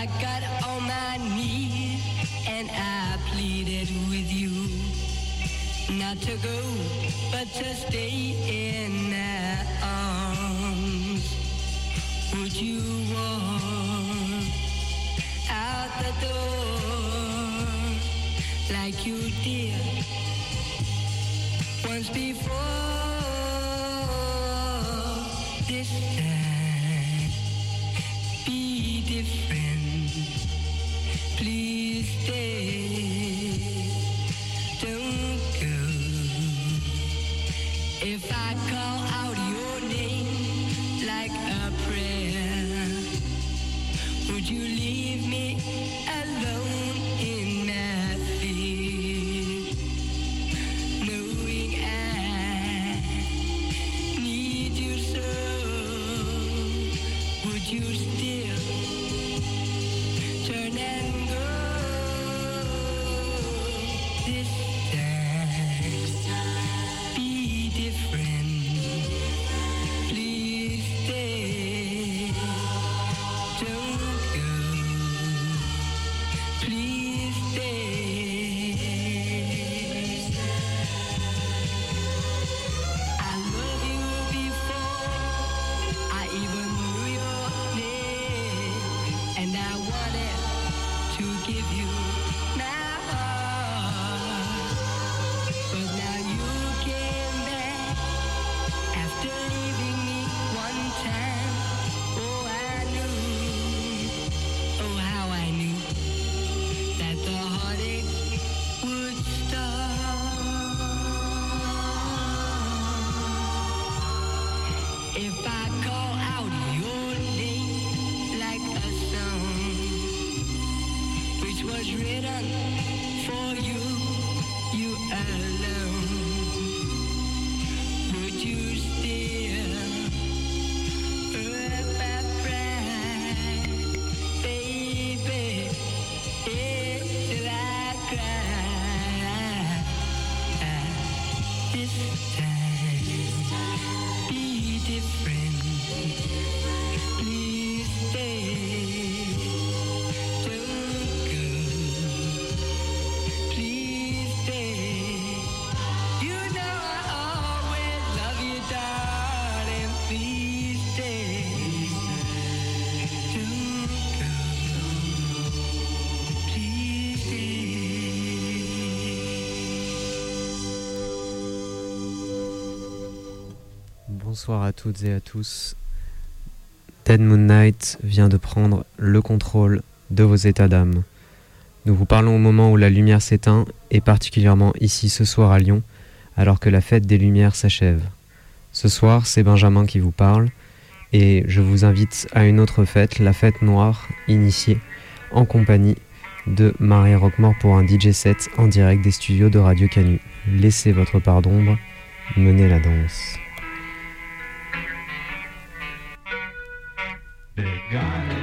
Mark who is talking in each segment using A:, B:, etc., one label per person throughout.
A: I got on my knees and I pleaded with you not to go, but to stay in my arms, would you walk out the door like you did once before?
B: Bonsoir à toutes et à tous. Dead Moon Night vient de prendre le contrôle de vos états d'âme. Nous vous parlons au moment où la lumière s'éteint, et particulièrement ici ce soir à Lyon, alors que la fête des Lumières s'achève. Ce soir, c'est Benjamin qui vous parle, et je vous invite à une autre fête, la fête noire, initiée en compagnie de Marie Roquemort pour un DJ set en direct des studios de Radio Canu. Laissez votre part d'ombre, menez la danse.
C: They
D: got it.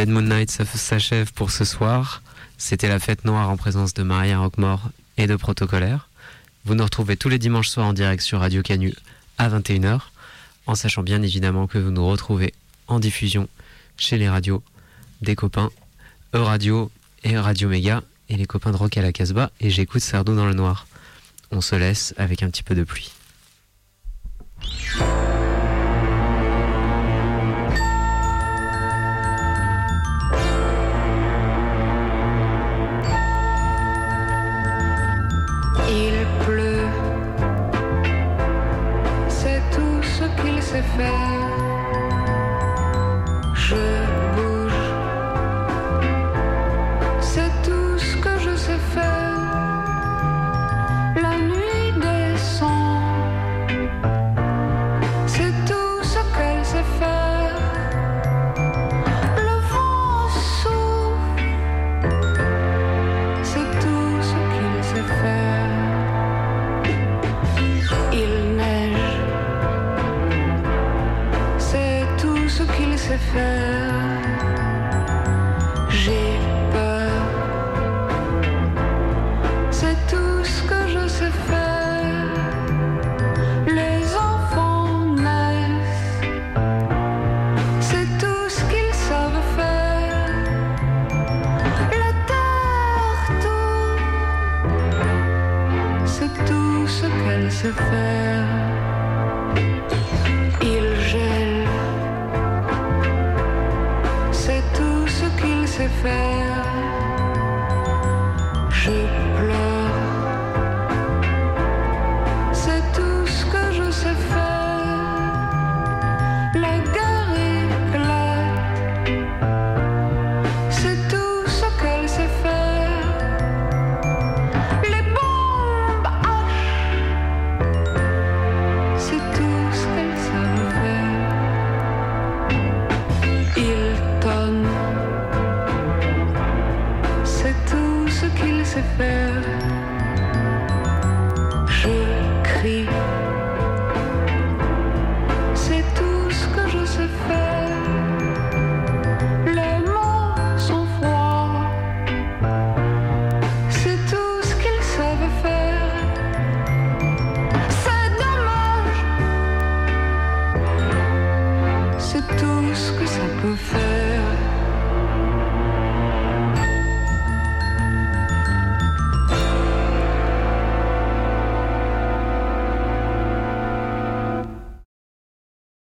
B: Dead Moon Night s'achève pour ce soir. C'était la fête noire en présence de Maria Roquemort et de Protocolaire. Vous nous retrouvez tous les dimanches soirs en direct sur Radio Canu à 21h, en sachant bien évidemment que vous nous retrouvez en diffusion chez les radios des copains E-Radio et Radio Méga et les copains de Rock à la Casbah et j'écoute Sardou dans le noir. On se laisse avec un petit peu de pluie.
E: man.